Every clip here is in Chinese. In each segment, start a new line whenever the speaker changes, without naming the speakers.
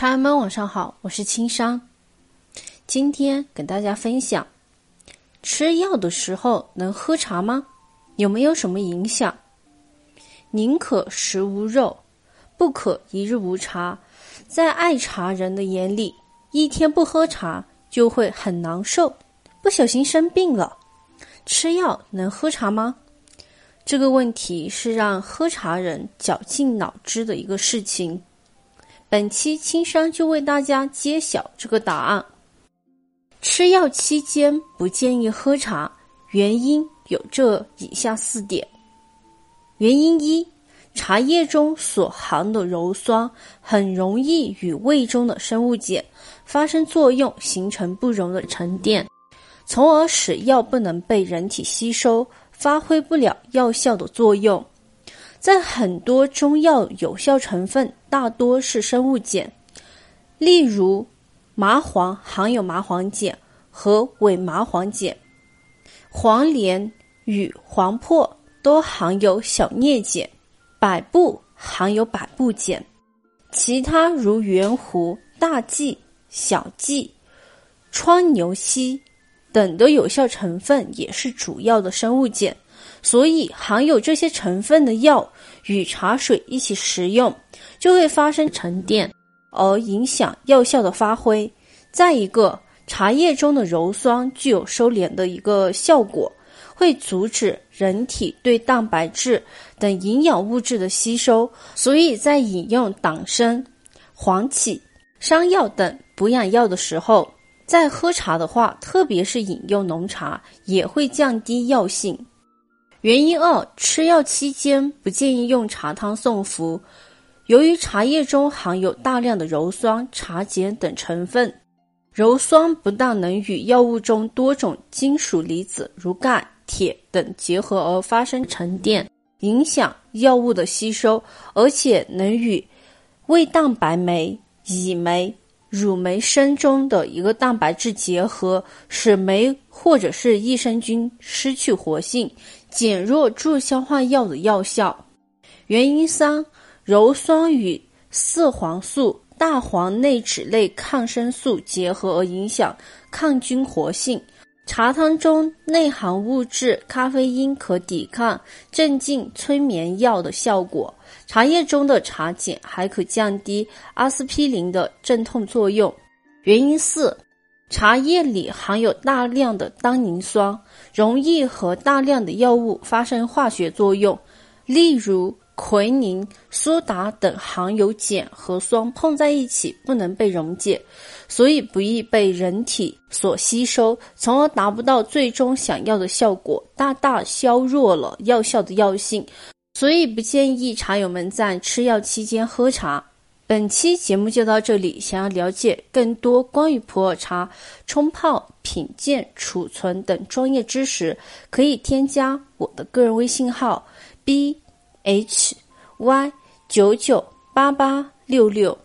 茶友们晚上好，我是青山。今天跟大家分享，吃药的时候能喝茶吗？有没有什么影响？宁可食无肉，不可一日无茶。在爱茶人的眼里，一天不喝茶就会很难受，不小心生病了。吃药能喝茶吗？这个问题是让喝茶人绞尽脑汁的一个事情。本期青山就为大家揭晓这个答案。吃药期间不建议喝茶，原因有这以下四点。原因一：茶叶中所含的鞣酸很容易与胃中的生物碱发生作用，形成不溶的沉淀。从而使药不能被人体吸收，发挥不了药效的作用。在很多中药有效成分大多是生物碱，例如麻黄含有麻黄碱和伪麻黄碱，黄连与黄柏都含有小镍碱，百部含有百部碱，其他如圆胡、大蓟、小蓟、川牛膝。等的有效成分也是主要的生物碱，所以含有这些成分的药与茶水一起食用，就会发生沉淀，而影响药效的发挥。再一个，茶叶中的鞣酸具有收敛的一个效果，会阻止人体对蛋白质等营养物质的吸收，所以在饮用党参、黄芪、山药等补养药的时候。在喝茶的话，特别是饮用浓茶，也会降低药性。原因二：吃药期间不建议用茶汤送服。由于茶叶中含有大量的鞣酸、茶碱等成分，鞣酸不但能与药物中多种金属离子如钙、铁等结合而发生沉淀，影响药物的吸收，而且能与胃蛋白酶、乙酶。乳酶生中的一个蛋白质结合，使酶或者是益生菌失去活性，减弱助消化药的药效。原因三：鞣酸与四黄素、大黄内酯类抗生素结合而影响抗菌活性。茶汤中内含物质咖啡因，可抵抗镇静催眠药的效果。茶叶中的茶碱还可降低阿司匹林的镇痛作用。原因四，茶叶里含有大量的单宁酸，容易和大量的药物发生化学作用，例如奎宁、苏打等含有碱和酸碰在一起不能被溶解，所以不易被人体所吸收，从而达不到最终想要的效果，大大削弱了药效的药性。所以不建议茶友们在吃药期间喝茶。本期节目就到这里，想要了解更多关于普洱茶冲泡、品鉴、储存等专业知识，可以添加我的个人微信号 b h y 九九八八六六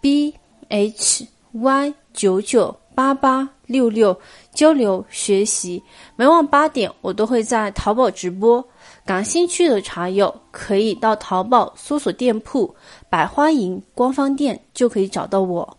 b h y 九九八八六六交流学习。每晚八点，我都会在淘宝直播。感兴趣的茶友可以到淘宝搜索店铺“百花营”官方店，就可以找到我。